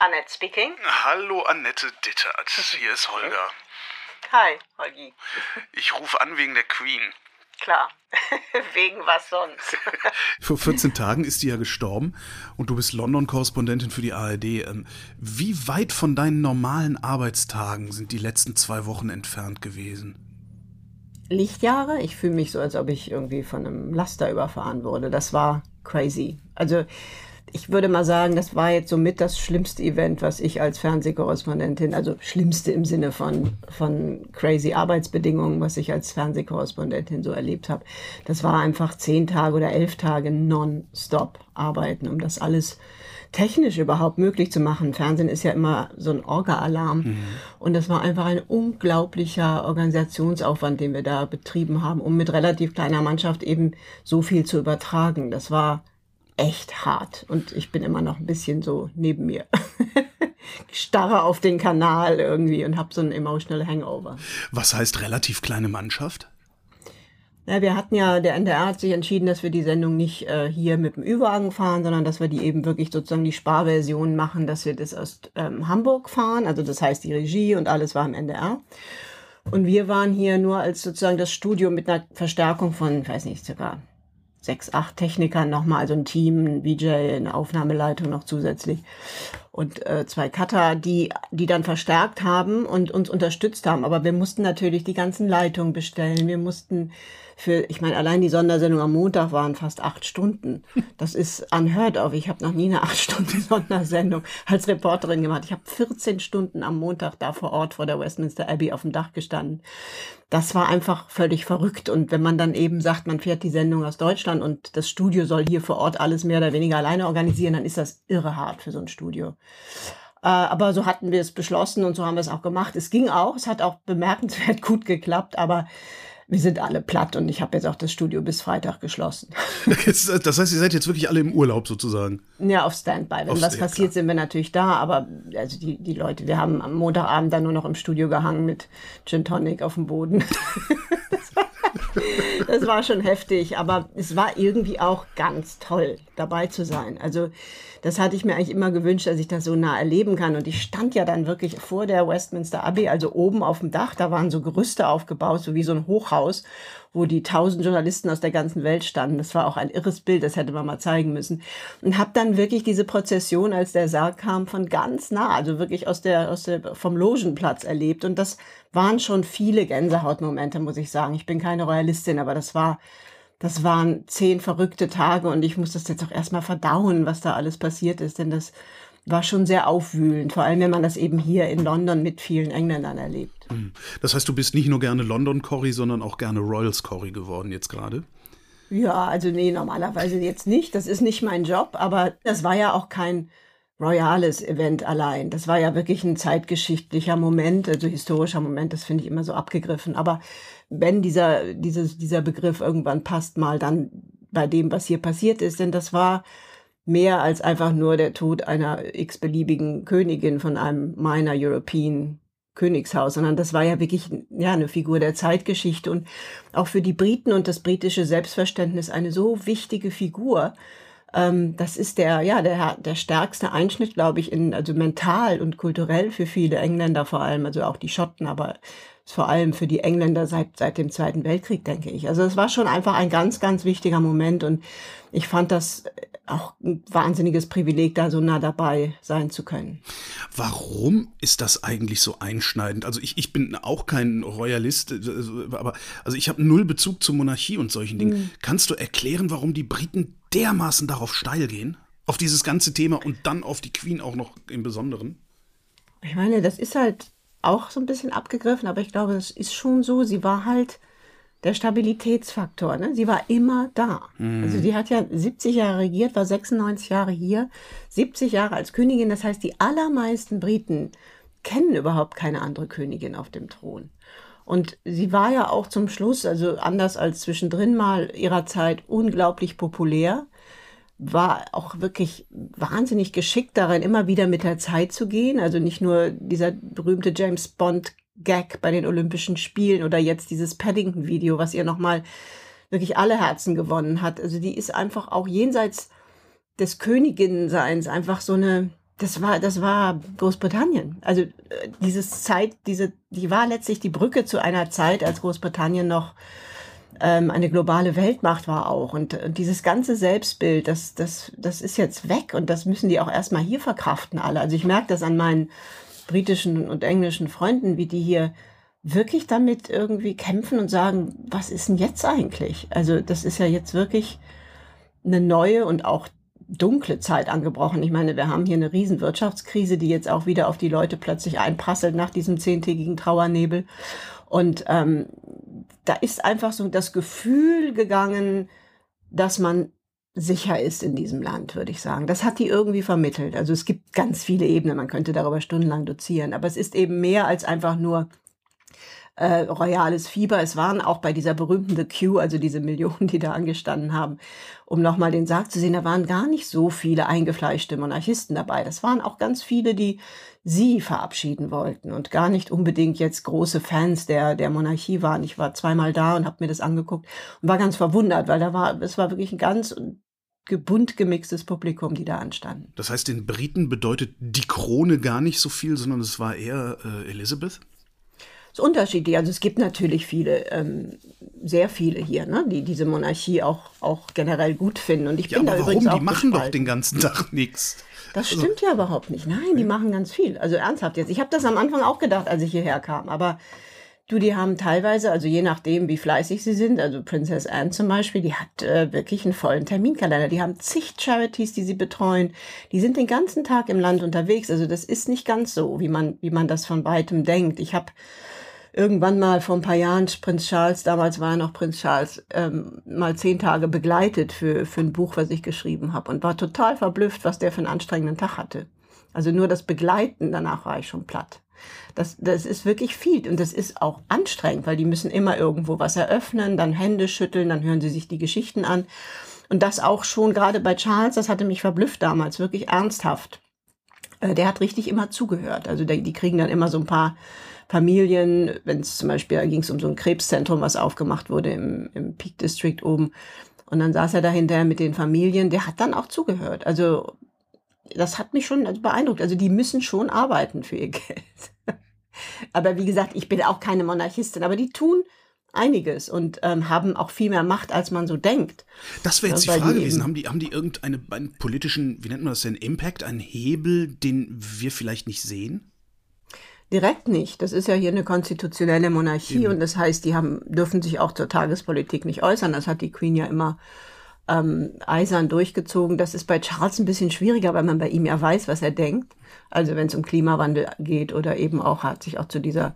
Annette speaking. Hallo Annette Dittert, hier ist Holger. Hi, Holgi. Ich rufe an wegen der Queen. Klar. Wegen was sonst? Vor 14 Tagen ist die ja gestorben und du bist London-Korrespondentin für die ARD. Ähm, wie weit von deinen normalen Arbeitstagen sind die letzten zwei Wochen entfernt gewesen? Lichtjahre. Ich fühle mich so, als ob ich irgendwie von einem Laster überfahren wurde. Das war crazy. Also ich würde mal sagen, das war jetzt somit das schlimmste Event, was ich als Fernsehkorrespondentin, also schlimmste im Sinne von, von crazy Arbeitsbedingungen, was ich als Fernsehkorrespondentin so erlebt habe. Das war einfach zehn Tage oder elf Tage non-stop arbeiten, um das alles technisch überhaupt möglich zu machen. Fernsehen ist ja immer so ein Orga-Alarm. Mhm. Und das war einfach ein unglaublicher Organisationsaufwand, den wir da betrieben haben, um mit relativ kleiner Mannschaft eben so viel zu übertragen. Das war echt hart und ich bin immer noch ein bisschen so neben mir. starre auf den Kanal irgendwie und habe so ein emotional Hangover. Was heißt relativ kleine Mannschaft? Ja, wir hatten ja, der NDR hat sich entschieden, dass wir die Sendung nicht äh, hier mit dem Ü-Wagen fahren, sondern dass wir die eben wirklich sozusagen die Sparversion machen, dass wir das aus ähm, Hamburg fahren. Also das heißt, die Regie und alles war im NDR. Und wir waren hier nur als sozusagen das Studio mit einer Verstärkung von, ich weiß nicht, circa sechs, acht Technikern nochmal, also ein Team, ein VJ, eine Aufnahmeleitung noch zusätzlich und äh, zwei Cutter, die, die dann verstärkt haben und uns unterstützt haben. Aber wir mussten natürlich die ganzen Leitungen bestellen. Wir mussten für, ich meine, allein die Sondersendung am Montag waren fast acht Stunden. Das ist unheard of. Ich habe noch nie eine acht Stunden Sondersendung als Reporterin gemacht. Ich habe 14 Stunden am Montag da vor Ort vor der Westminster Abbey auf dem Dach gestanden. Das war einfach völlig verrückt. Und wenn man dann eben sagt, man fährt die Sendung aus Deutschland und das Studio soll hier vor Ort alles mehr oder weniger alleine organisieren, dann ist das irre hart für so ein Studio. Äh, aber so hatten wir es beschlossen und so haben wir es auch gemacht. Es ging auch, es hat auch bemerkenswert gut geklappt, aber wir sind alle platt und ich habe jetzt auch das Studio bis Freitag geschlossen. Das heißt, ihr seid jetzt wirklich alle im Urlaub sozusagen? Ja, auf Standby. Wenn auf, was ja, passiert, klar. sind wir natürlich da, aber also die, die Leute, wir haben am Montagabend dann nur noch im Studio gehangen mit Gin Tonic auf dem Boden. das war schon heftig, aber es war irgendwie auch ganz toll, dabei zu sein. Also das hatte ich mir eigentlich immer gewünscht, dass ich das so nah erleben kann. Und ich stand ja dann wirklich vor der Westminster Abbey, also oben auf dem Dach, da waren so Gerüste aufgebaut, so wie so ein Hochhaus, wo die tausend Journalisten aus der ganzen Welt standen. Das war auch ein irres Bild, das hätte man mal zeigen müssen. Und habe dann wirklich diese Prozession, als der Sarg kam, von ganz nah, also wirklich aus der, aus der, vom Logenplatz erlebt. Und das waren schon viele Gänsehautmomente, muss ich sagen. Ich bin keine Royalistin, aber das war das waren zehn verrückte Tage und ich muss das jetzt auch erstmal verdauen, was da alles passiert ist, denn das war schon sehr aufwühlend, vor allem wenn man das eben hier in London mit vielen Engländern erlebt. Hm. Das heißt, du bist nicht nur gerne London Corrie, sondern auch gerne Royals Corrie geworden jetzt gerade? Ja, also nee, normalerweise jetzt nicht. Das ist nicht mein Job, aber das war ja auch kein royales Event allein. Das war ja wirklich ein zeitgeschichtlicher Moment, also historischer Moment, das finde ich immer so abgegriffen. Aber wenn dieser, dieses, dieser Begriff irgendwann passt, mal dann bei dem, was hier passiert ist, denn das war mehr als einfach nur der Tod einer x-beliebigen Königin von einem Minor European Königshaus, sondern das war ja wirklich ja eine Figur der Zeitgeschichte und auch für die Briten und das britische Selbstverständnis eine so wichtige Figur. Ähm, das ist der ja der der stärkste Einschnitt, glaube ich, in also mental und kulturell für viele Engländer vor allem, also auch die Schotten, aber vor allem für die Engländer seit, seit dem Zweiten Weltkrieg, denke ich. Also es war schon einfach ein ganz, ganz wichtiger Moment und ich fand das auch ein wahnsinniges Privileg, da so nah dabei sein zu können. Warum ist das eigentlich so einschneidend? Also ich, ich bin auch kein Royalist, äh, aber also ich habe null Bezug zur Monarchie und solchen Dingen. Mhm. Kannst du erklären, warum die Briten dermaßen darauf steil gehen? Auf dieses ganze Thema und dann auf die Queen auch noch im Besonderen? Ich meine, das ist halt auch so ein bisschen abgegriffen, aber ich glaube, das ist schon so. Sie war halt der Stabilitätsfaktor. Ne? Sie war immer da. Mhm. Also sie hat ja 70 Jahre regiert, war 96 Jahre hier, 70 Jahre als Königin. Das heißt, die allermeisten Briten kennen überhaupt keine andere Königin auf dem Thron. Und sie war ja auch zum Schluss, also anders als zwischendrin mal ihrer Zeit, unglaublich populär war auch wirklich wahnsinnig geschickt darin, immer wieder mit der Zeit zu gehen. Also nicht nur dieser berühmte James Bond Gag bei den Olympischen Spielen oder jetzt dieses Paddington-Video, was ihr nochmal wirklich alle Herzen gewonnen hat. Also die ist einfach auch jenseits des Königinnenseins einfach so eine, das war, das war Großbritannien. Also äh, dieses Zeit, diese, die war letztlich die Brücke zu einer Zeit, als Großbritannien noch ähm, eine globale Weltmacht war auch. Und, und dieses ganze Selbstbild, das, das, das ist jetzt weg und das müssen die auch erstmal hier verkraften alle. Also ich merke das an meinen britischen und englischen Freunden, wie die hier wirklich damit irgendwie kämpfen und sagen, was ist denn jetzt eigentlich? Also das ist ja jetzt wirklich eine neue und auch dunkle Zeit angebrochen. Ich meine, wir haben hier eine riesen Wirtschaftskrise, die jetzt auch wieder auf die Leute plötzlich einprasselt nach diesem zehntägigen Trauernebel. Und ähm, da ist einfach so das Gefühl gegangen, dass man sicher ist in diesem Land, würde ich sagen. Das hat die irgendwie vermittelt. Also es gibt ganz viele Ebenen, man könnte darüber stundenlang dozieren, aber es ist eben mehr als einfach nur äh, royales Fieber. Es waren auch bei dieser berühmten The Q, also diese Millionen, die da angestanden haben, um nochmal den Sarg zu sehen, da waren gar nicht so viele eingefleischte Monarchisten dabei. Das waren auch ganz viele, die sie verabschieden wollten und gar nicht unbedingt jetzt große Fans der, der Monarchie waren. Ich war zweimal da und habe mir das angeguckt und war ganz verwundert, weil da war, es war wirklich ein ganz bunt gemixtes Publikum, die da anstanden. Das heißt, den Briten bedeutet die Krone gar nicht so viel, sondern es war eher äh, Elizabeth? Ist unterschiedlich. Also es gibt natürlich viele, ähm, sehr viele hier, ne, die diese Monarchie auch, auch generell gut finden. Und ich ja, bin aber da warum? übrigens auch Die machen gespalten. doch den ganzen Tag nichts. Das Also- stimmt ja überhaupt nicht. Nein, die machen ganz viel. Also ernsthaft jetzt. Ich habe das am Anfang auch gedacht, als ich hierher kam. Aber du, die haben teilweise, also je nachdem, wie fleißig sie sind, also Princess Anne zum Beispiel, die hat äh, wirklich einen vollen Terminkalender. Die haben zig Charities, die sie betreuen. Die sind den ganzen Tag im Land unterwegs. Also das ist nicht ganz so, wie man, wie man das von weitem denkt. Ich habe irgendwann mal vor ein paar Jahren Prinz Charles, damals war er noch Prinz Charles, ähm, mal zehn Tage begleitet für, für ein Buch, was ich geschrieben habe und war total verblüfft, was der für einen anstrengenden Tag hatte. Also nur das Begleiten, danach war ich schon platt. Das, das ist wirklich viel und das ist auch anstrengend, weil die müssen immer irgendwo was eröffnen, dann Hände schütteln, dann hören sie sich die Geschichten an. Und das auch schon gerade bei Charles, das hatte mich verblüfft damals, wirklich ernsthaft. Äh, Der hat richtig immer zugehört. Also die, die kriegen dann immer so ein paar Familien, wenn es zum Beispiel, ging es um so ein Krebszentrum, was aufgemacht wurde im, im Peak District oben. Und dann saß er dahinter mit den Familien, der hat dann auch zugehört. Also das hat mich schon beeindruckt. Also die müssen schon arbeiten für ihr Geld. aber wie gesagt, ich bin auch keine Monarchistin, aber die tun einiges und ähm, haben auch viel mehr Macht, als man so denkt. Das wäre jetzt die Frage die gewesen. Haben die, haben die irgendeinen einen politischen, wie nennt man das denn, Impact, einen Hebel, den wir vielleicht nicht sehen? Direkt nicht. Das ist ja hier eine konstitutionelle Monarchie und das heißt, die haben, dürfen sich auch zur Tagespolitik nicht äußern. Das hat die Queen ja immer ähm, eisern durchgezogen. Das ist bei Charles ein bisschen schwieriger, weil man bei ihm ja weiß, was er denkt. Also wenn es um Klimawandel geht oder eben auch hat sich auch zu dieser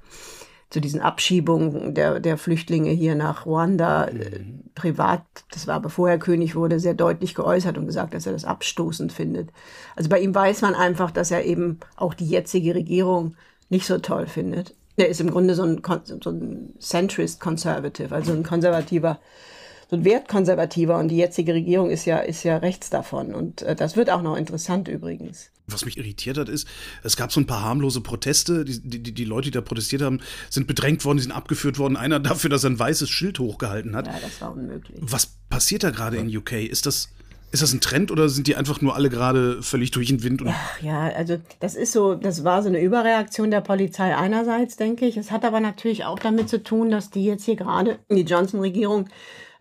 zu diesen Abschiebungen der, der Flüchtlinge hier nach Ruanda äh, privat, das war bevor er König wurde, sehr deutlich geäußert und gesagt, dass er das abstoßend findet. Also bei ihm weiß man einfach, dass er eben auch die jetzige Regierung nicht so toll findet. Er ist im Grunde so ein, so ein Centrist Conservative, also ein konservativer, so ein Wertkonservativer und die jetzige Regierung ist ja, ist ja rechts davon und äh, das wird auch noch interessant übrigens. Was mich irritiert hat, ist, es gab so ein paar harmlose Proteste. Die, die, die Leute, die da protestiert haben, sind bedrängt worden, die sind abgeführt worden. Einer dafür, dass er ein weißes Schild hochgehalten hat. Ja, das war unmöglich. Was passiert da gerade in UK? Ist das, ist das ein Trend oder sind die einfach nur alle gerade völlig durch den Wind? Ach ja, also das ist so, das war so eine Überreaktion der Polizei einerseits, denke ich. Es hat aber natürlich auch damit zu tun, dass die jetzt hier gerade, die Johnson-Regierung,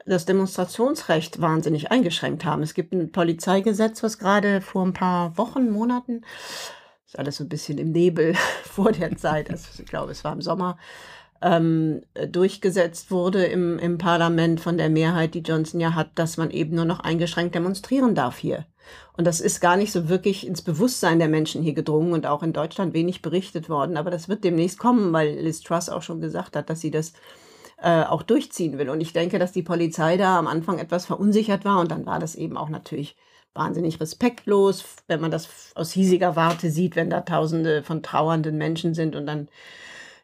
das Demonstrationsrecht wahnsinnig eingeschränkt haben. Es gibt ein Polizeigesetz, was gerade vor ein paar Wochen, Monaten, ist alles so ein bisschen im Nebel vor der Zeit, also ich glaube, es war im Sommer, ähm, durchgesetzt wurde im, im Parlament von der Mehrheit, die Johnson ja hat, dass man eben nur noch eingeschränkt demonstrieren darf hier. Und das ist gar nicht so wirklich ins Bewusstsein der Menschen hier gedrungen und auch in Deutschland wenig berichtet worden. Aber das wird demnächst kommen, weil Liz Truss auch schon gesagt hat, dass sie das äh, auch durchziehen will. Und ich denke, dass die Polizei da am Anfang etwas verunsichert war und dann war das eben auch natürlich wahnsinnig respektlos, wenn man das aus hiesiger Warte sieht, wenn da Tausende von trauernden Menschen sind und dann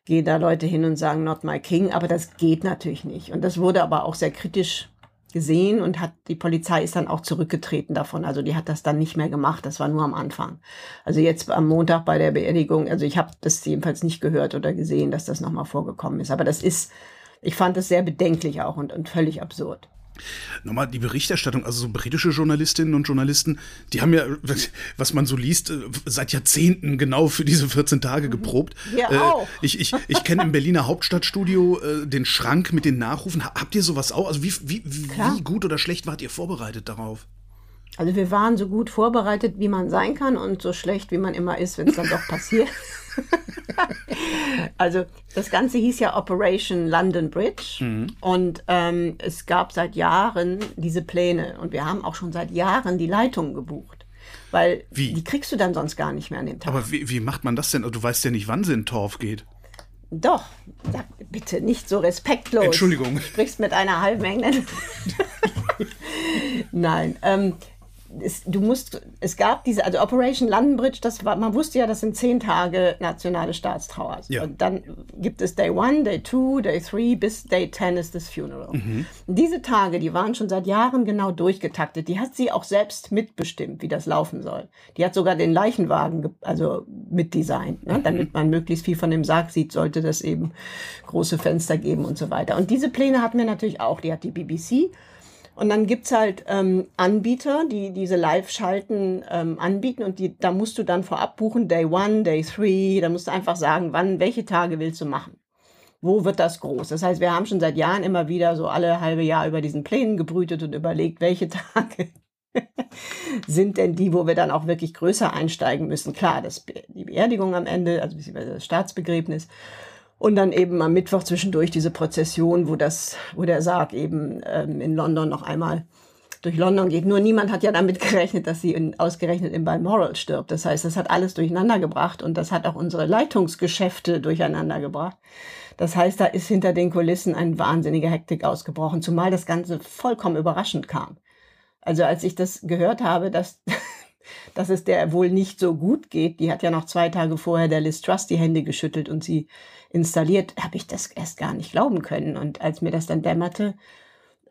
gehen da Leute hin und sagen Not my King, aber das geht natürlich nicht. Und das wurde aber auch sehr kritisch gesehen und hat die Polizei ist dann auch zurückgetreten davon. Also die hat das dann nicht mehr gemacht. Das war nur am Anfang. Also jetzt am Montag bei der Beerdigung. Also ich habe das jedenfalls nicht gehört oder gesehen, dass das nochmal vorgekommen ist. Aber das ist, ich fand das sehr bedenklich auch und, und völlig absurd. Nochmal die Berichterstattung, also so britische Journalistinnen und Journalisten, die haben ja, was man so liest, seit Jahrzehnten genau für diese 14 Tage geprobt. Ja, äh, auch. Ich, ich, ich kenne im Berliner Hauptstadtstudio äh, den Schrank mit den Nachrufen. Habt ihr sowas auch? Also wie, wie, wie gut oder schlecht wart ihr vorbereitet darauf? Also wir waren so gut vorbereitet, wie man sein kann und so schlecht, wie man immer ist, wenn es dann doch passiert. also das Ganze hieß ja Operation London Bridge mhm. und ähm, es gab seit Jahren diese Pläne und wir haben auch schon seit Jahren die Leitungen gebucht. Weil wie? die kriegst du dann sonst gar nicht mehr an den Tag. Aber wie, wie macht man das denn? Du weißt ja nicht, wann sie in Torf geht. Doch, sag bitte nicht so respektlos. Entschuldigung. Du sprichst mit einer halben Engländerin. Nein, ähm, es, du musst, es gab diese, also Operation London Bridge, das war, man wusste ja, das sind zehn Tage nationale Staatstrauer. Ja. Und dann gibt es Day One, Day Two, Day Three, bis Day Ten ist das Funeral. Mhm. Diese Tage, die waren schon seit Jahren genau durchgetaktet. Die hat sie auch selbst mitbestimmt, wie das laufen soll. Die hat sogar den Leichenwagen, also mitdesignt, ne? Mhm. damit man möglichst viel von dem Sarg sieht, sollte das eben große Fenster geben und so weiter. Und diese Pläne hatten wir natürlich auch. Die hat die BBC und dann gibt's halt ähm, Anbieter, die diese Live-Schalten ähm, anbieten und die, da musst du dann vorab buchen, Day One, Day Three, da musst du einfach sagen, wann, welche Tage willst du machen. Wo wird das groß? Das heißt, wir haben schon seit Jahren immer wieder so alle halbe Jahr über diesen Plänen gebrütet und überlegt, welche Tage sind denn die, wo wir dann auch wirklich größer einsteigen müssen. Klar, das, die Beerdigung am Ende, also das Staatsbegräbnis. Und dann eben am Mittwoch zwischendurch diese Prozession, wo das, wo der Sarg eben ähm, in London noch einmal durch London geht. Nur niemand hat ja damit gerechnet, dass sie in, ausgerechnet in Balmoral stirbt. Das heißt, das hat alles durcheinander gebracht und das hat auch unsere Leitungsgeschäfte durcheinander gebracht. Das heißt, da ist hinter den Kulissen eine wahnsinnige Hektik ausgebrochen, zumal das Ganze vollkommen überraschend kam. Also als ich das gehört habe, dass, dass es der wohl nicht so gut geht, die hat ja noch zwei Tage vorher der Liz Truss die Hände geschüttelt und sie installiert, habe ich das erst gar nicht glauben können. Und als mir das dann dämmerte,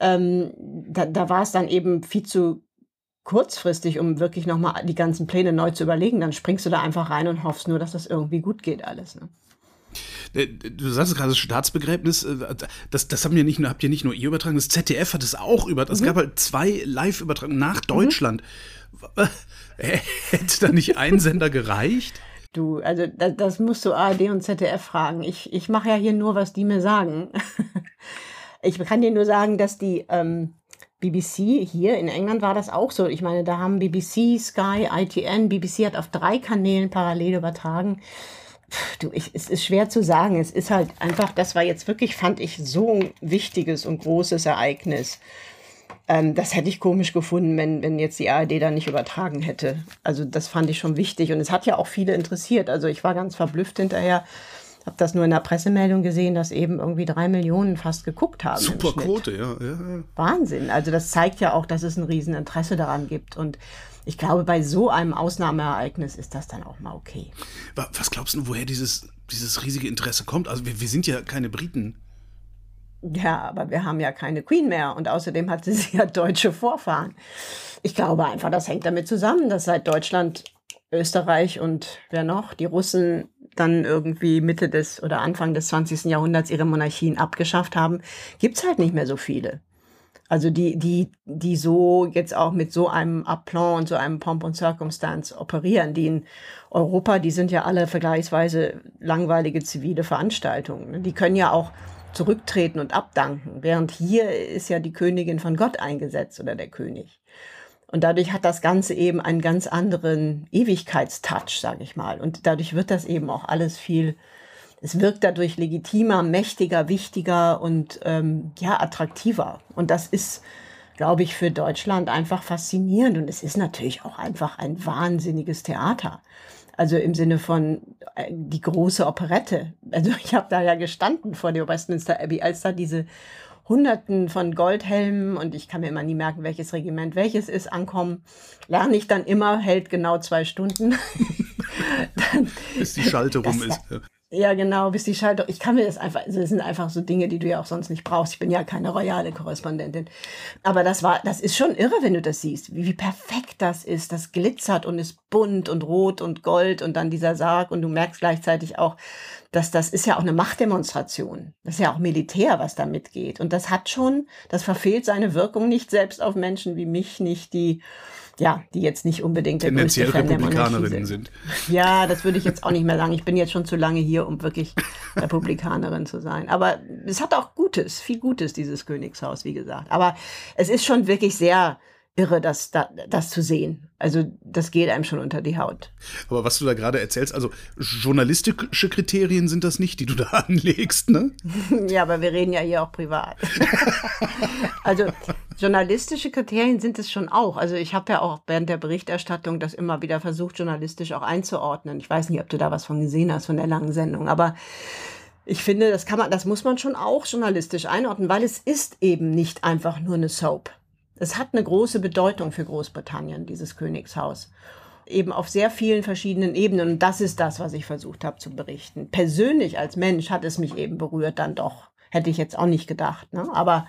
ähm, da, da war es dann eben viel zu kurzfristig, um wirklich nochmal die ganzen Pläne neu zu überlegen. Dann springst du da einfach rein und hoffst nur, dass das irgendwie gut geht alles. Ne? Äh, du sagst gerade das Staatsbegräbnis, äh, das, das haben wir nicht nur, habt ihr nicht nur ihr übertragen, das ZDF hat es auch über. Es mhm. gab halt zwei Live-Übertragungen nach mhm. Deutschland. Mhm. Hätte da nicht ein Sender gereicht? Du, also das, das musst du ARD und ZDF fragen. Ich, ich mache ja hier nur, was die mir sagen. ich kann dir nur sagen, dass die ähm, BBC hier in England war das auch so. Ich meine, da haben BBC, Sky, ITN, BBC hat auf drei Kanälen parallel übertragen. Du, ich, es ist schwer zu sagen. Es ist halt einfach, das war jetzt wirklich, fand ich, so ein wichtiges und großes Ereignis. Ähm, das hätte ich komisch gefunden, wenn, wenn jetzt die ARD da nicht übertragen hätte. Also das fand ich schon wichtig und es hat ja auch viele interessiert. Also ich war ganz verblüfft hinterher, habe das nur in der Pressemeldung gesehen, dass eben irgendwie drei Millionen fast geguckt haben. Super Quote, ja, ja. Wahnsinn. Also das zeigt ja auch, dass es ein Rieseninteresse daran gibt und ich glaube, bei so einem Ausnahmeereignis ist das dann auch mal okay. Was glaubst du, woher dieses, dieses riesige Interesse kommt? Also wir, wir sind ja keine Briten. Ja, aber wir haben ja keine Queen mehr und außerdem hatte sie ja deutsche Vorfahren. Ich glaube einfach, das hängt damit zusammen, dass seit Deutschland, Österreich und wer noch, die Russen dann irgendwie Mitte des oder Anfang des 20. Jahrhunderts ihre Monarchien abgeschafft haben, gibt's halt nicht mehr so viele. Also die, die, die so jetzt auch mit so einem Aplomb und so einem Pomp und Circumstance operieren, die in Europa, die sind ja alle vergleichsweise langweilige zivile Veranstaltungen. Die können ja auch zurücktreten und abdanken. Während hier ist ja die Königin von Gott eingesetzt oder der König. Und dadurch hat das Ganze eben einen ganz anderen Ewigkeitstouch, sage ich mal. Und dadurch wird das eben auch alles viel, es wirkt dadurch legitimer, mächtiger, wichtiger und ähm, ja, attraktiver. Und das ist, glaube ich, für Deutschland einfach faszinierend. Und es ist natürlich auch einfach ein wahnsinniges Theater. Also im Sinne von äh, die große Operette. Also ich habe da ja gestanden vor der Westminster Abbey, als da diese Hunderten von Goldhelmen und ich kann mir immer nie merken, welches Regiment welches ist, ankommen, lerne ich dann immer, hält genau zwei Stunden. dann, Bis die Schalte rum ist. Ja, genau, bis die Schaltung. Ich kann mir das einfach, also das sind einfach so Dinge, die du ja auch sonst nicht brauchst. Ich bin ja keine royale Korrespondentin. Aber das war, das ist schon irre, wenn du das siehst, wie, wie perfekt das ist. Das glitzert und ist bunt und rot und gold und dann dieser Sarg und du merkst gleichzeitig auch, dass das ist ja auch eine Machtdemonstration. Das ist ja auch Militär, was da mitgeht. Und das hat schon, das verfehlt seine Wirkung nicht selbst auf Menschen wie mich nicht, die ja, die jetzt nicht unbedingt der Tendenziell Republikanerinnen sind. Ja, das würde ich jetzt auch nicht mehr sagen. Ich bin jetzt schon zu lange hier, um wirklich Republikanerin zu sein. Aber es hat auch Gutes, viel Gutes, dieses Königshaus, wie gesagt. Aber es ist schon wirklich sehr irre, das, das zu sehen. Also das geht einem schon unter die Haut. Aber was du da gerade erzählst, also journalistische Kriterien sind das nicht, die du da anlegst, ne? ja, aber wir reden ja hier auch privat. also journalistische Kriterien sind es schon auch. Also ich habe ja auch während der Berichterstattung das immer wieder versucht, journalistisch auch einzuordnen. Ich weiß nicht, ob du da was von gesehen hast, von der langen Sendung, aber ich finde, das kann man, das muss man schon auch journalistisch einordnen, weil es ist eben nicht einfach nur eine Soap. Es hat eine große Bedeutung für Großbritannien, dieses Königshaus. Eben auf sehr vielen verschiedenen Ebenen. Und das ist das, was ich versucht habe zu berichten. Persönlich als Mensch hat es mich eben berührt, dann doch. Hätte ich jetzt auch nicht gedacht. Ne? Aber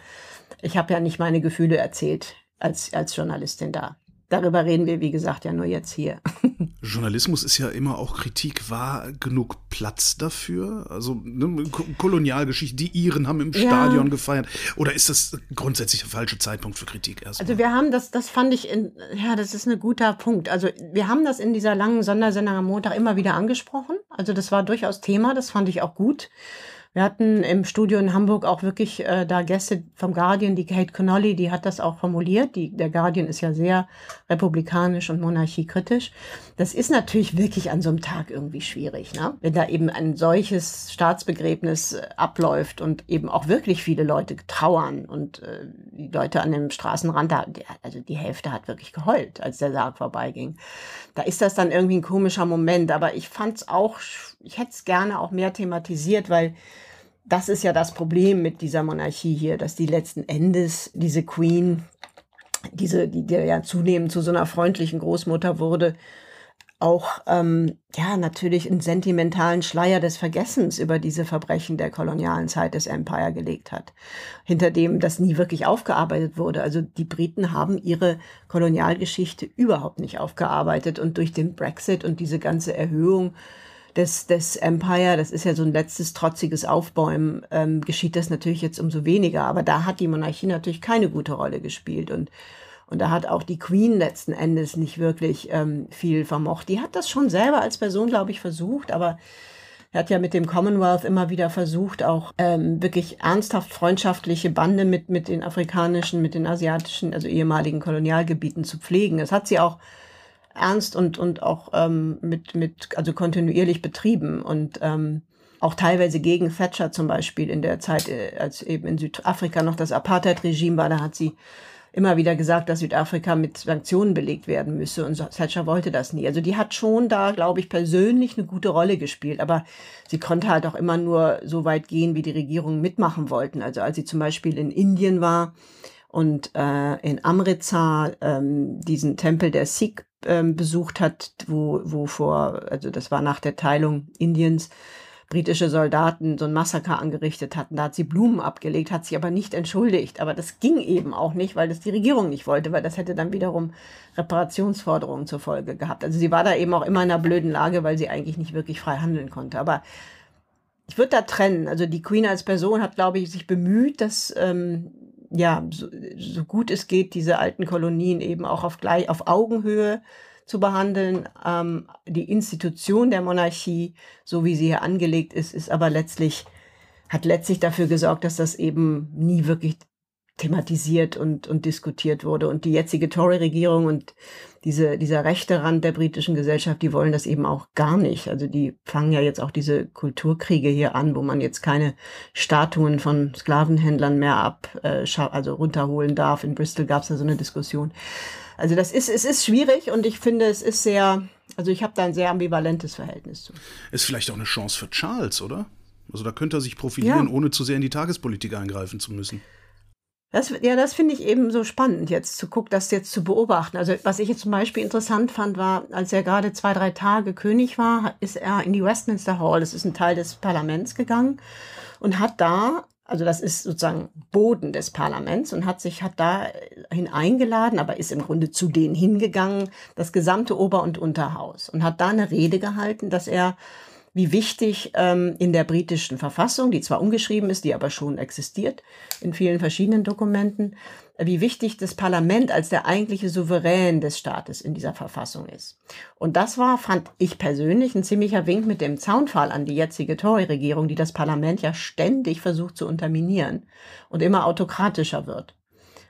ich habe ja nicht meine Gefühle erzählt als, als Journalistin da. Darüber reden wir, wie gesagt, ja nur jetzt hier. Journalismus ist ja immer auch Kritik. War genug Platz dafür? Also ne, Kolonialgeschichte, die Iren haben im ja. Stadion gefeiert. Oder ist das grundsätzlich der falsche Zeitpunkt für Kritik erstmal? Also wir haben das, das fand ich, in, ja, das ist ein guter Punkt. Also wir haben das in dieser langen Sondersendung am Montag immer wieder angesprochen. Also das war durchaus Thema, das fand ich auch gut. Wir hatten im Studio in Hamburg auch wirklich äh, da Gäste vom Guardian, die Kate Connolly, die hat das auch formuliert. Die, der Guardian ist ja sehr republikanisch und monarchiekritisch. Das ist natürlich wirklich an so einem Tag irgendwie schwierig, ne? wenn da eben ein solches Staatsbegräbnis äh, abläuft und eben auch wirklich viele Leute trauern und äh, die Leute an dem Straßenrand, da, also die Hälfte hat wirklich geheult, als der Sarg vorbeiging. Da ist das dann irgendwie ein komischer Moment, aber ich fand es auch, ich hätte es gerne auch mehr thematisiert, weil das ist ja das Problem mit dieser Monarchie hier, dass die letzten Endes diese Queen, diese, die, die ja zunehmend zu so einer freundlichen Großmutter wurde, auch ähm, ja natürlich einen sentimentalen Schleier des Vergessens über diese Verbrechen der kolonialen Zeit des Empire gelegt hat, hinter dem das nie wirklich aufgearbeitet wurde. Also die Briten haben ihre Kolonialgeschichte überhaupt nicht aufgearbeitet und durch den Brexit und diese ganze Erhöhung des, des Empire, das ist ja so ein letztes trotziges Aufbäumen, ähm, geschieht das natürlich jetzt umso weniger. Aber da hat die Monarchie natürlich keine gute Rolle gespielt. Und, und da hat auch die Queen letzten Endes nicht wirklich ähm, viel vermocht. Die hat das schon selber als Person, glaube ich, versucht, aber er hat ja mit dem Commonwealth immer wieder versucht, auch ähm, wirklich ernsthaft freundschaftliche Bande mit, mit den afrikanischen, mit den asiatischen, also ehemaligen Kolonialgebieten zu pflegen. Das hat sie auch ernst und, und auch ähm, mit, mit, also kontinuierlich betrieben und ähm, auch teilweise gegen Thatcher zum Beispiel in der Zeit, äh, als eben in Südafrika noch das Apartheid-Regime war, da hat sie immer wieder gesagt, dass Südafrika mit Sanktionen belegt werden müsse und Thatcher wollte das nie. Also die hat schon da, glaube ich, persönlich eine gute Rolle gespielt, aber sie konnte halt auch immer nur so weit gehen, wie die Regierungen mitmachen wollten. Also als sie zum Beispiel in Indien war und äh, in Amritsar ähm, diesen Tempel der Sikh ähm, besucht hat, wo, wo vor, also das war nach der Teilung Indiens, britische Soldaten so ein Massaker angerichtet hatten. Da hat sie Blumen abgelegt, hat sich aber nicht entschuldigt. Aber das ging eben auch nicht, weil das die Regierung nicht wollte, weil das hätte dann wiederum Reparationsforderungen zur Folge gehabt. Also sie war da eben auch immer in einer blöden Lage, weil sie eigentlich nicht wirklich frei handeln konnte. Aber ich würde da trennen. Also die Queen als Person hat, glaube ich, sich bemüht, dass ähm, ja, so, so gut es geht, diese alten Kolonien eben auch auf, gleich, auf Augenhöhe zu behandeln. Ähm, die Institution der Monarchie, so wie sie hier angelegt ist, ist aber letztlich, hat letztlich dafür gesorgt, dass das eben nie wirklich thematisiert und, und diskutiert wurde. Und die jetzige Tory-Regierung und diese, dieser rechte Rand der britischen Gesellschaft, die wollen das eben auch gar nicht. Also die fangen ja jetzt auch diese Kulturkriege hier an, wo man jetzt keine Statuen von Sklavenhändlern mehr ab, äh, also runterholen darf. In Bristol gab es da so eine Diskussion. Also das ist, es ist schwierig und ich finde, es ist sehr, also ich habe da ein sehr ambivalentes Verhältnis zu. Ist vielleicht auch eine Chance für Charles, oder? Also da könnte er sich profilieren, ja. ohne zu sehr in die Tagespolitik eingreifen zu müssen. Das, ja, das finde ich eben so spannend, jetzt zu gucken, das jetzt zu beobachten. Also was ich jetzt zum Beispiel interessant fand, war, als er gerade zwei, drei Tage König war, ist er in die Westminster Hall, das ist ein Teil des Parlaments gegangen und hat da, also das ist sozusagen Boden des Parlaments und hat sich, hat da hineingeladen, aber ist im Grunde zu denen hingegangen, das gesamte Ober- und Unterhaus und hat da eine Rede gehalten, dass er wie wichtig ähm, in der britischen Verfassung, die zwar ungeschrieben ist, die aber schon existiert in vielen verschiedenen Dokumenten, wie wichtig das Parlament als der eigentliche Souverän des Staates in dieser Verfassung ist. Und das war, fand ich persönlich, ein ziemlicher Wink mit dem Zaunfall an die jetzige Tory-Regierung, die das Parlament ja ständig versucht zu unterminieren und immer autokratischer wird.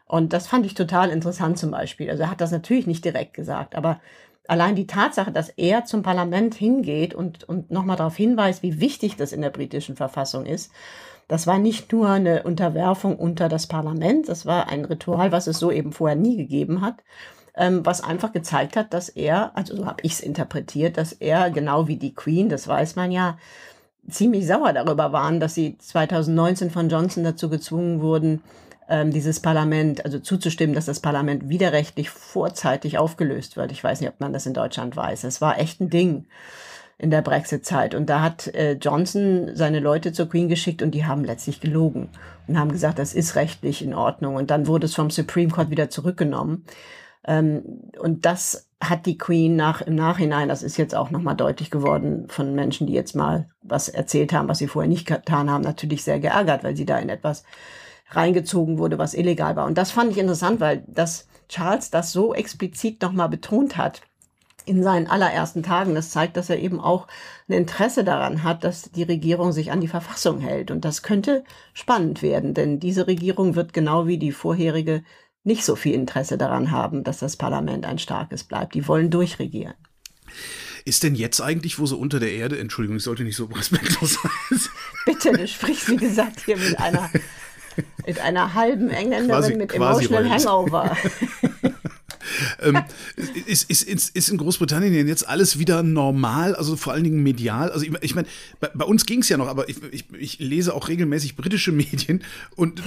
Und das fand ich total interessant zum Beispiel. Also er hat das natürlich nicht direkt gesagt, aber allein die Tatsache, dass er zum Parlament hingeht und, und nochmal darauf hinweist, wie wichtig das in der britischen Verfassung ist, das war nicht nur eine Unterwerfung unter das Parlament, das war ein Ritual, was es so eben vorher nie gegeben hat, ähm, was einfach gezeigt hat, dass er, also so habe ich es interpretiert, dass er genau wie die Queen, das weiß man ja, ziemlich sauer darüber waren, dass sie 2019 von Johnson dazu gezwungen wurden, dieses Parlament, also zuzustimmen, dass das Parlament widerrechtlich vorzeitig aufgelöst wird. Ich weiß nicht, ob man das in Deutschland weiß. Es war echt ein Ding in der Brexit-Zeit. Und da hat äh, Johnson seine Leute zur Queen geschickt und die haben letztlich gelogen und haben gesagt, das ist rechtlich in Ordnung. Und dann wurde es vom Supreme Court wieder zurückgenommen. Ähm, und das hat die Queen nach, im Nachhinein, das ist jetzt auch nochmal deutlich geworden von Menschen, die jetzt mal was erzählt haben, was sie vorher nicht getan haben, natürlich sehr geärgert, weil sie da in etwas reingezogen wurde, was illegal war. Und das fand ich interessant, weil das Charles das so explizit nochmal betont hat in seinen allerersten Tagen. Das zeigt, dass er eben auch ein Interesse daran hat, dass die Regierung sich an die Verfassung hält. Und das könnte spannend werden, denn diese Regierung wird genau wie die vorherige nicht so viel Interesse daran haben, dass das Parlament ein starkes bleibt. Die wollen durchregieren. Ist denn jetzt eigentlich, wo so unter der Erde, Entschuldigung, ich sollte nicht so respektlos sein. Bitte, du sprichst, wie gesagt, hier mit einer, mit einer halben Engländerin quasi, mit Emotional Hangover. ähm, ist, ist, ist, ist in Großbritannien jetzt alles wieder normal, also vor allen Dingen medial? Also ich, ich meine, bei, bei, uns ging es ja noch, aber ich, ich, ich, lese auch regelmäßig britische Medien und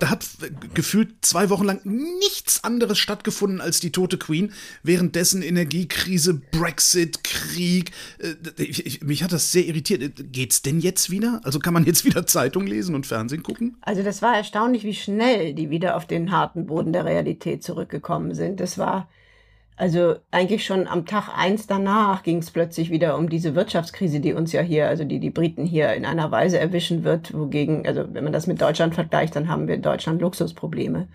da hat gefühlt zwei Wochen lang nichts anderes stattgefunden als die tote Queen, währenddessen Energiekrise, Brexit, Krieg. Äh, mich hat das sehr irritiert. Geht's denn jetzt wieder? Also kann man jetzt wieder Zeitung lesen und Fernsehen gucken? Also das war erstaunlich, wie schnell die wieder auf den harten Boden der Realität zurückgekommen sind. Das war also eigentlich schon am Tag eins danach ging es plötzlich wieder um diese Wirtschaftskrise, die uns ja hier, also die die Briten hier in einer Weise erwischen wird, wogegen, also wenn man das mit Deutschland vergleicht, dann haben wir in Deutschland Luxusprobleme.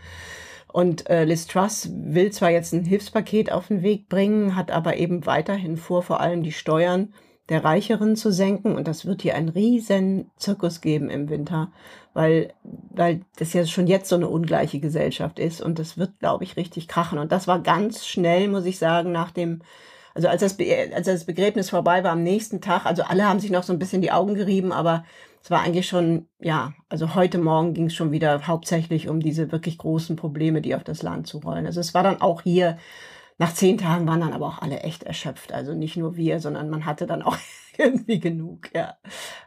Und äh, Liz Truss will zwar jetzt ein Hilfspaket auf den Weg bringen, hat aber eben weiterhin vor, vor allem die Steuern der Reicheren zu senken. Und das wird hier einen riesen Zirkus geben im Winter, weil, weil das ja schon jetzt so eine ungleiche Gesellschaft ist. Und das wird, glaube ich, richtig krachen. Und das war ganz schnell, muss ich sagen, nach dem, also als das, als das Begräbnis vorbei war am nächsten Tag, also alle haben sich noch so ein bisschen die Augen gerieben, aber es war eigentlich schon, ja, also heute Morgen ging es schon wieder hauptsächlich um diese wirklich großen Probleme, die auf das Land zurollen. Also es war dann auch hier nach zehn Tagen waren dann aber auch alle echt erschöpft. Also nicht nur wir, sondern man hatte dann auch irgendwie genug, ja.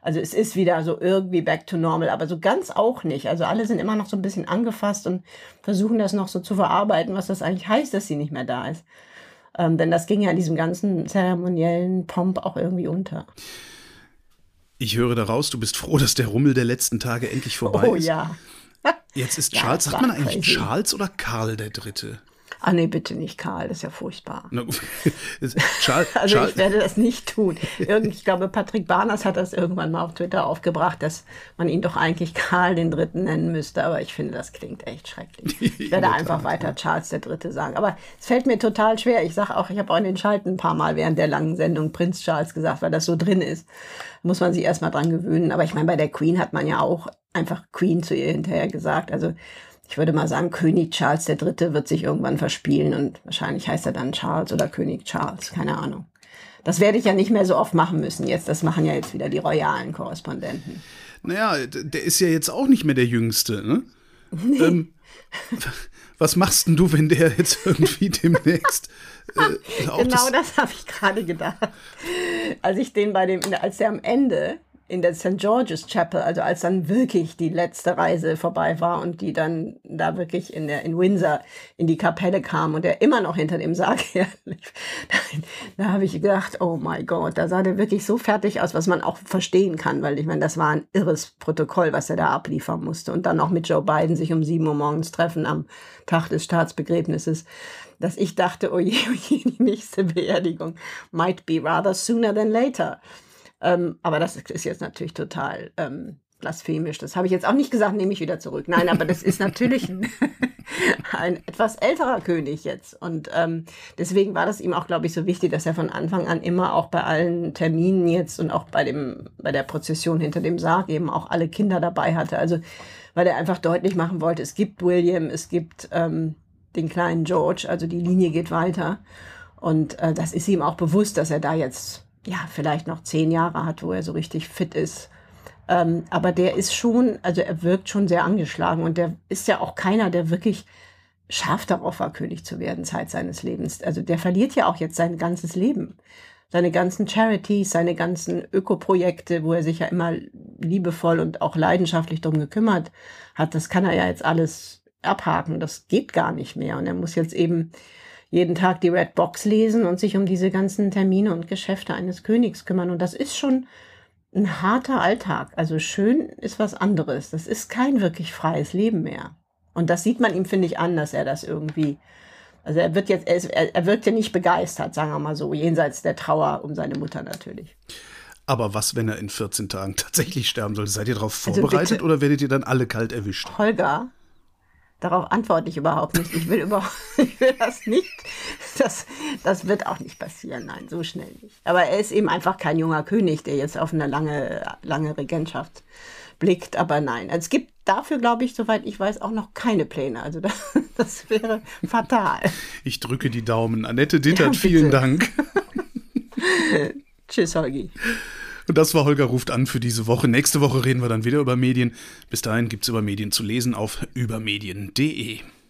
Also es ist wieder so irgendwie back to normal, aber so ganz auch nicht. Also alle sind immer noch so ein bisschen angefasst und versuchen das noch so zu verarbeiten, was das eigentlich heißt, dass sie nicht mehr da ist. Ähm, denn das ging ja in diesem ganzen zeremoniellen Pomp auch irgendwie unter. Ich höre daraus, du bist froh, dass der Rummel der letzten Tage endlich vorbei oh, ist. Oh ja. Jetzt ist Charles, ja, sagt man eigentlich crazy. Charles oder Karl der Dritte? Ah nee, bitte nicht Karl, das ist ja furchtbar. Charles, also ich werde das nicht tun. Irgend, ich glaube, Patrick Barners hat das irgendwann mal auf Twitter aufgebracht, dass man ihn doch eigentlich Karl den Dritten nennen müsste. Aber ich finde, das klingt echt schrecklich. Ich werde einfach weiter Charles der Dritte sagen. Aber es fällt mir total schwer. Ich sage auch, ich habe auch in den Schalten ein paar Mal während der langen Sendung Prinz Charles gesagt, weil das so drin ist. Da muss man sich erstmal dran gewöhnen. Aber ich meine, bei der Queen hat man ja auch einfach Queen zu ihr hinterher gesagt. Also ich würde mal sagen, König Charles III. wird sich irgendwann verspielen und wahrscheinlich heißt er dann Charles oder König Charles, keine Ahnung. Das werde ich ja nicht mehr so oft machen müssen jetzt. Das machen ja jetzt wieder die royalen Korrespondenten. Naja, der ist ja jetzt auch nicht mehr der Jüngste, ne? ähm, was machst denn du, wenn der jetzt irgendwie demnächst. Äh, genau das, das habe ich gerade gedacht. Als ich den bei dem, als der am Ende in der St. George's Chapel, also als dann wirklich die letzte Reise vorbei war und die dann da wirklich in der in Windsor in die Kapelle kam und er immer noch hinter dem Sarg herlief, da, da habe ich gedacht, oh mein Gott, da sah der wirklich so fertig aus, was man auch verstehen kann, weil ich meine, das war ein irres Protokoll, was er da abliefern musste und dann auch mit Joe Biden sich um sieben Uhr morgens treffen am Tag des Staatsbegräbnisses dass ich dachte, oh je, oh je, die nächste Beerdigung might be rather sooner than later. Ähm, aber das ist jetzt natürlich total ähm, blasphemisch. Das habe ich jetzt auch nicht gesagt, nehme ich wieder zurück. Nein, aber das ist natürlich ein, ein etwas älterer König jetzt. Und ähm, deswegen war das ihm auch, glaube ich, so wichtig, dass er von Anfang an immer auch bei allen Terminen jetzt und auch bei dem, bei der Prozession hinter dem Sarg eben auch alle Kinder dabei hatte. Also, weil er einfach deutlich machen wollte, es gibt William, es gibt ähm, den kleinen George, also die Linie geht weiter. Und äh, das ist ihm auch bewusst, dass er da jetzt ja vielleicht noch zehn Jahre hat, wo er so richtig fit ist ähm, aber der ist schon, also er wirkt schon sehr angeschlagen und der ist ja auch keiner, der wirklich scharf darauf war, König zu werden, Zeit seines Lebens. Also der verliert ja auch jetzt sein ganzes Leben. Seine ganzen Charities, seine ganzen Ökoprojekte, wo er sich ja immer liebevoll und auch leidenschaftlich drum gekümmert hat, das kann er ja jetzt alles abhaken. Das geht gar nicht mehr. Und er muss jetzt eben jeden Tag die Red Box lesen und sich um diese ganzen Termine und Geschäfte eines Königs kümmern. Und das ist schon ein harter Alltag. Also schön ist was anderes. Das ist kein wirklich freies Leben mehr. Und das sieht man ihm, finde ich, an, dass er das irgendwie, also er wird jetzt, er, er wirkt ja nicht begeistert, sagen wir mal so, jenseits der Trauer um seine Mutter natürlich. Aber was, wenn er in 14 Tagen tatsächlich sterben sollte? Seid ihr darauf also vorbereitet also oder werdet ihr dann alle kalt erwischt? Holger, Darauf antworte ich überhaupt nicht. Ich will überhaupt, ich will das nicht. Das, das wird auch nicht passieren. Nein, so schnell nicht. Aber er ist eben einfach kein junger König, der jetzt auf eine lange, lange Regentschaft blickt. Aber nein, es gibt dafür, glaube ich, soweit ich weiß, auch noch keine Pläne. Also das, das wäre fatal. Ich drücke die Daumen. Annette Dittert, ja, vielen Dank. Tschüss, Holgi. Und das war Holger ruft an für diese Woche. Nächste Woche reden wir dann wieder über Medien. Bis dahin gibt es über Medien zu lesen auf übermedien.de.